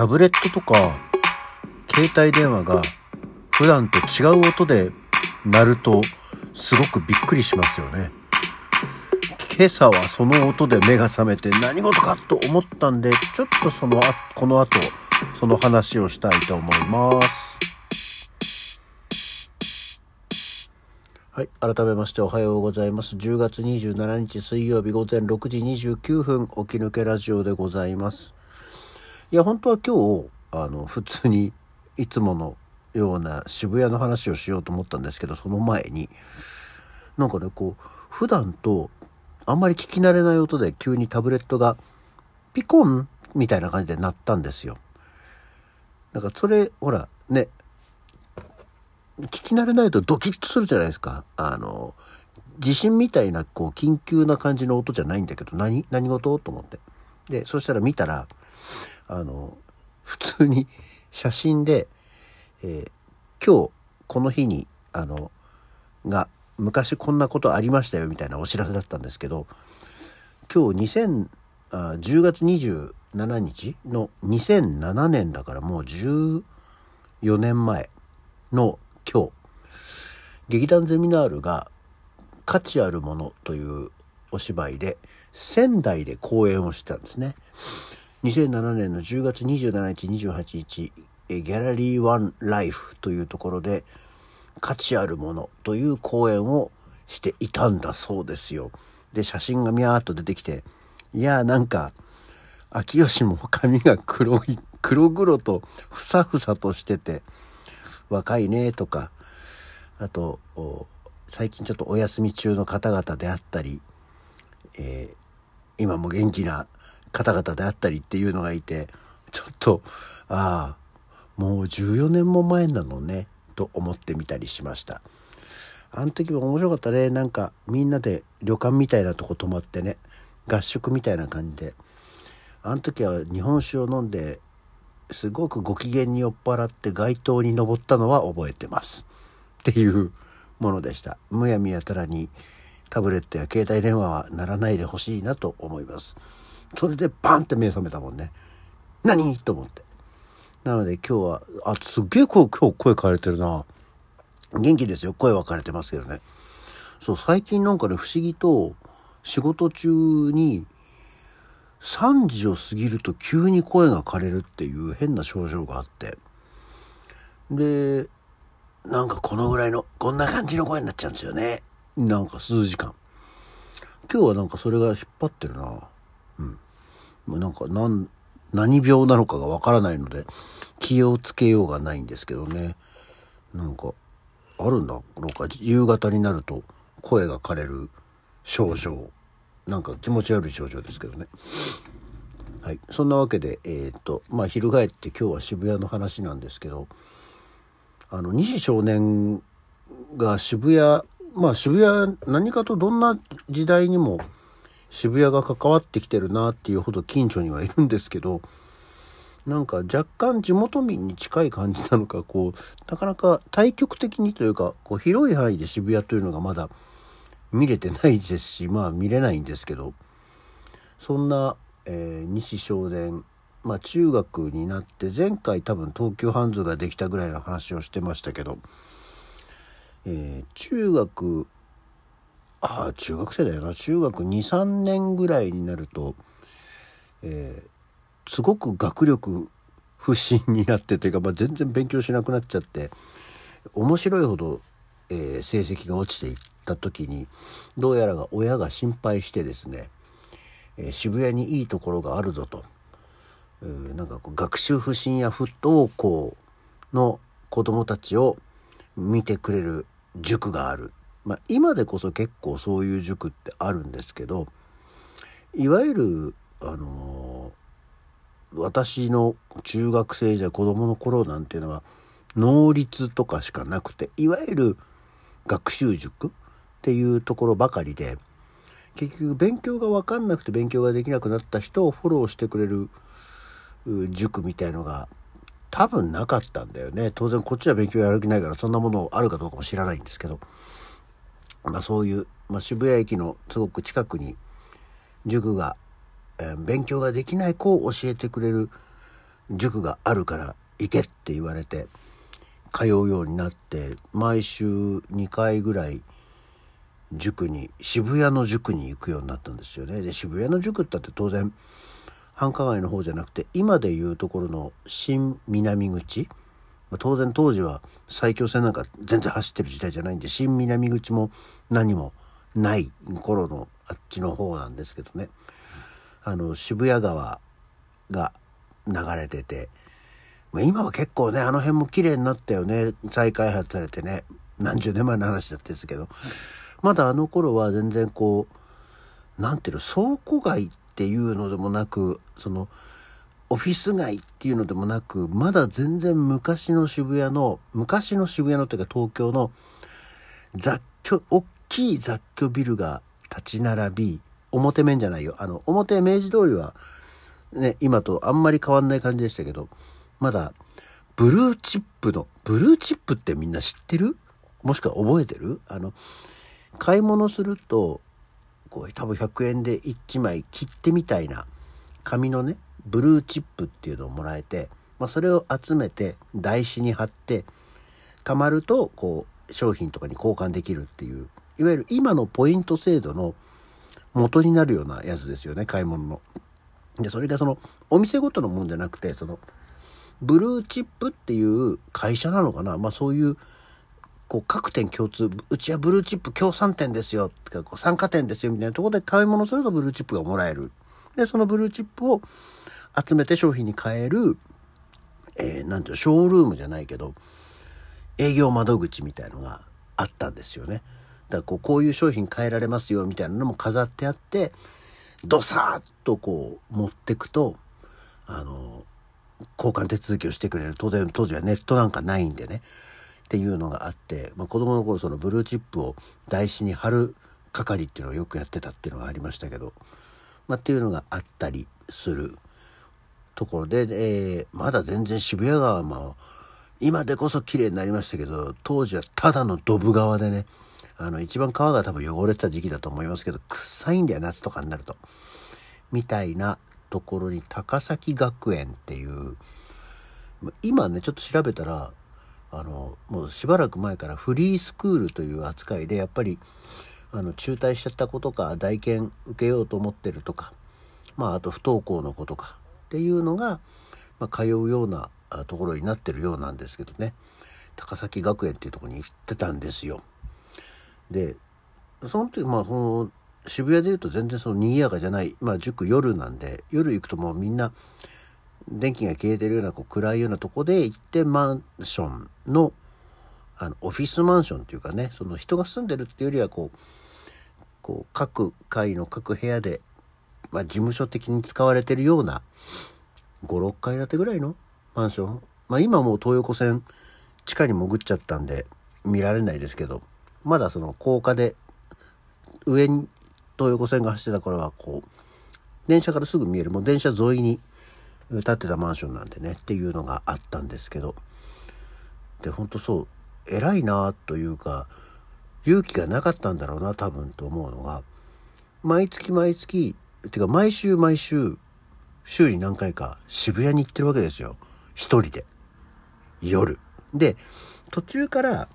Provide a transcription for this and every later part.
タブレットとか携帯電話が普段と違う音で鳴るとすごくびっくりしますよね。今朝はその音で目が覚めて何事かと思ったんで、ちょっとそのあ、この後、その話をしたいと思います。はい。改めましておはようございます。10月27日水曜日午前6時29分、起き抜けラジオでございます。いや、本当は今日、あの、普通にいつものような渋谷の話をしようと思ったんですけど、その前に、なんかね、こう、普段とあんまり聞き慣れない音で急にタブレットがピコンみたいな感じで鳴ったんですよ。だかそれ、ほら、ね、聞き慣れないとドキッとするじゃないですか。あの、地震みたいな、こう、緊急な感じの音じゃないんだけど、何、何事？と思って。で、そしたら見たら、あの、普通に写真で、えー、今日、この日に、あの、が、昔こんなことありましたよみたいなお知らせだったんですけど今日2000あ10月27日の2007年だからもう14年前の今日劇団ゼミナールが「価値あるもの」というお芝居で仙台で公演をしてたんですね。2007年の10月27日28日ギャラリーワンライフというところで価値あるものという講演をしていたんだそうですよ。で、写真がミャーっと出てきて、いやーなんか、秋吉も髪が黒い、黒々とふさふさとしてて、若いねとか、あと、最近ちょっとお休み中の方々であったり、えー、今も元気な方々であったりっていうのがいて、ちょっと、ああ、もう14年も前なのね。と思ってみたりしました。あの時も面白かったね。なんかみんなで旅館みたいなとこ泊まってね合宿みたいな感じで。あの時は日本酒を飲んですごくご機嫌に酔っ払って街頭に登ったのは覚えてます。っていうものでした。むやみやたらにタブレットや携帯電話は鳴らないでほしいなと思います。それでバンって目覚めたもんね何？と思ってなので今日は、あ、すっげえ今日声変えれてるな。元気ですよ。声分かれてますけどね。そう、最近なんかね、不思議と仕事中に3時を過ぎると急に声が枯れるっていう変な症状があって。で、なんかこのぐらいの、こんな感じの声になっちゃうんですよね。なんか数時間。今日はなんかそれが引っ張ってるな。なんかなん、何病なのかがわからないので気をつけようがないんですけどね。なんかあるんだろうか。夕方になると声が枯れる症状。なんか気持ち悪い症状ですけどね。はい。そんなわけでえー、っとまあ翻って今日は渋谷の話なんですけどあの西少年が渋谷まあ渋谷何かとどんな時代にも渋谷が関わってきてるなっていうほど近所にはいるんですけどなんか若干地元民に近い感じなのかこうなかなか対極的にというかこう広い範囲で渋谷というのがまだ見れてないですしまあ見れないんですけどそんな、えー、西少年まあ中学になって前回多分東急ハンズができたぐらいの話をしてましたけど、えー、中学ああ中学生だよな。中学23年ぐらいになると、えー、すごく学力不振になってというか、まあ、全然勉強しなくなっちゃって面白いほど、えー、成績が落ちていった時にどうやらが親が心配してですね、えー、渋谷にいいところがあるぞと、えー、なんかこう学習不振や不登校の子どもたちを見てくれる塾がある。まあ、今でこそ結構そういう塾ってあるんですけどいわゆるあのー、私の中学生じゃ子供の頃なんていうのは能率とかしかなくていわゆる学習塾っていうところばかりで結局勉強が分かんなくて勉強ができなくなった人をフォローしてくれる塾みたいのが多分なかったんだよね。当然こっちは勉強やる気ないからそんなものあるかどうかも知らないんですけど。まあ、そういう、まあ、渋谷駅のすごく近くに塾が、えー、勉強ができない子を教えてくれる塾があるから行けって言われて通うようになって毎週2回ぐらい塾に渋谷の塾に行くようになったんですよね。で渋谷の塾ってって当然繁華街の方じゃなくて今でいうところの新南口ま当然当時は埼京線なんか全然走ってる時代じゃないんで新南口も何もない頃のあっちの方なんですけどね。あの渋谷川が流れてて、まあ、今は結構ねあの辺も綺麗になったよね。再開発されてね。何十年前の話だったですけど。まだあの頃は全然こう何ていうの倉庫街っていうのでもなくそのオフィス街っていうのでもなくまだ全然昔の渋谷の昔の渋谷のというか東京の雑居大きい雑居ビルが立ち並び表面じゃないよ。あの表明治通りはね今とあんまり変わんない感じでしたけどまだブルーチップのブルーチップってみんな知ってる？もしくは覚えてる？あの買い物するとこう多分100円で1枚切手みたいな紙のねブルーチップっていうのをもらえて、まあ、それを集めて台紙に貼って貯まるとこう商品とかに交換できるっていういわゆる今のポイント制度の元になるようなやつですよね買い物の。でそれがそのお店ごとのもんじゃなくてそのブルーチップっていう会社なのかな？まあそういうこう各店共通うちはブルーチップ協賛店ですよとかこう参加店ですよみたいなとこで買い物するとブルーチップがもらえるでそのブルーチップを集めて商品に変えるえー、なんていうショールームじゃないけど営業窓口みたいのがあったんですよね。だからこうこういう商品変えられますよみたいなのも飾ってあってドサーッとこう持ってくとあの交換手続きをしてくれる当然当時はネットなんかないんでねっていうのがあって、まあ、子供の頃そのブルーチップを台紙に貼る係っていうのをよくやってたっていうのがありましたけど、まあ、っていうのがあったりするところで、えー、まだ全然渋谷川も今でこそ綺麗になりましたけど当時はただのドブ川でねあの一番川が多分汚れてた時期だと思いますけど臭いんだよ夏とかになると。みたいなところに高崎学園っていう今ねちょっと調べたらあのもうしばらく前からフリースクールという扱いでやっぱりあの中退しちゃった子とか代験受けようと思ってるとかまああと不登校の子とかっていうのが、まあ、通うようなところになってるようなんですけどね高崎学園っていうとこに行ってたんですよ。でその時まあその渋谷でいうと全然その賑やかじゃないまあ塾夜なんで夜行くともうみんな電気が消えてるようなこう暗いようなとこで行ってマンションのあのオフィスマンションっていうかねその人が住んでるっていうよりはこうこう各階の各部屋で、まあ、事務所的に使われてるような56階建てぐらいのマンション？まあ今もう東横線地下に潜っちゃったんで見られないですけどまだその高架で上に東横線が走ってた頃はこう電車からすぐ見えるもう電車沿いに建ってたマンションなんでねっていうのがあったんですけど。でほんとそう偉いなというか勇気がなかったんだろうな多分と思うのが毎月毎月てか毎週毎週週に何回か渋谷に行ってるわけですよ一人で夜で途中から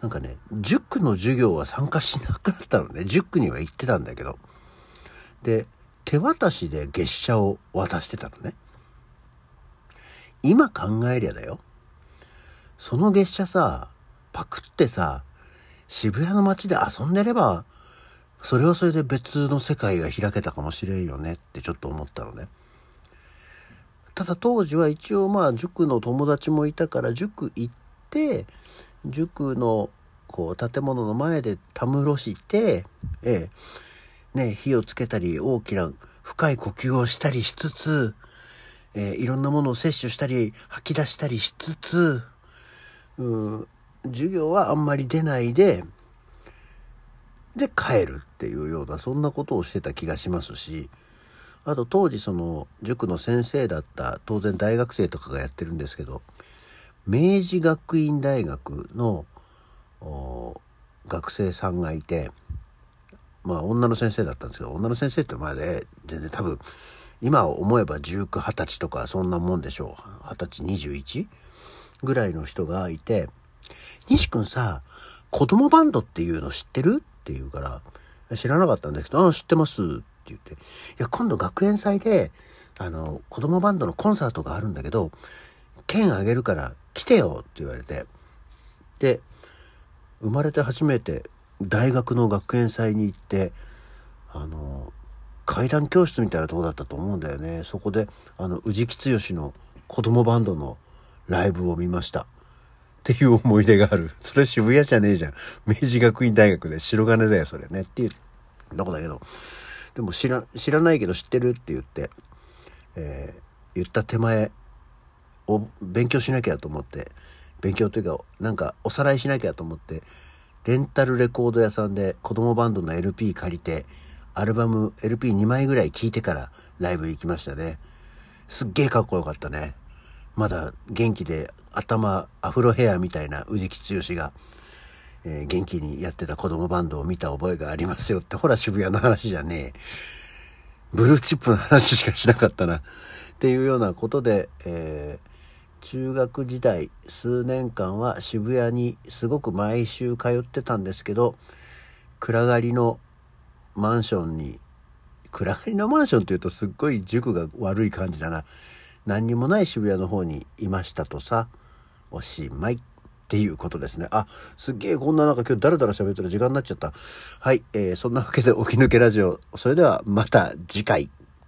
なんかね塾の授業は参加しなくなったのね塾には行ってたんだけどで手渡しで月謝を渡してたのね今考えりゃだよ。その月謝さ、パクってさ、渋谷の街で遊んでれば、それはそれで別の世界が開けたかもしれんよねってちょっと思ったのね。ただ当時は一応まあ塾の友達もいたから塾行って、塾のこう建物の前でたむろして、ええ、ね、火をつけたり大きな深い呼吸をしたりしつつ、えー、いろんなものを摂取したり吐き出したりしつつ、うん、授業はあんまり出ないでで帰るっていうようなそんなことをしてた気がしますしあと当時その塾の先生だった当然大学生とかがやってるんですけど明治学院大学の学生さんがいてまあ女の先生だったんですけど女の先生って前で全然多分今思えば19、20歳とかそんなもんでしょう。20歳 21? ぐらいの人がいて、西くんさ、子供バンドっていうの知ってる？って言うから、知らなかったんですけど、ああ、知ってます。って言って、いや、今度学園祭で、あの、子供バンドのコンサートがあるんだけど、券あげるから来てよ。って言われて、で、生まれて初めて大学の学園祭に行って、あの、階段教室みたいなとこだったと思うんだよね。そこで、あの、宇治木剛の子供バンドのライブを見ました。っていう思い出がある。それ渋谷じゃねえじゃん。明治学院大学で白金だよ、それね。っていうとこだけど。でも知ら、知らないけど知ってるって言って、えー、言った手前、を勉強しなきゃと思って、勉強というか、なんかおさらいしなきゃと思って、レンタルレコード屋さんで子供バンドの LP 借りて、アルバム LP2 枚ぐらい聴いてからライブ行きましたね。すっげえかっこよかったね。まだ元気で頭アフロヘアみたいな宇治木剛が、えー、元気にやってた子供バンドを見た覚えがありますよって、ほら渋谷の話じゃねえ。ブルーチップの話しかしなかったな。っていうようなことで、えー、中学時代数年間は渋谷にすごく毎週通ってたんですけど、暗がりのマンションに、暗がりのマンションって言うとすっごい塾が悪い感じだな。何にもない渋谷の方にいましたとさ、おしまいっていうことですね。あ、すっげえこんななんか今日だらだら喋ってる時間になっちゃった。はい、えー、そんなわけで起き抜けラジオ。それではまた次回。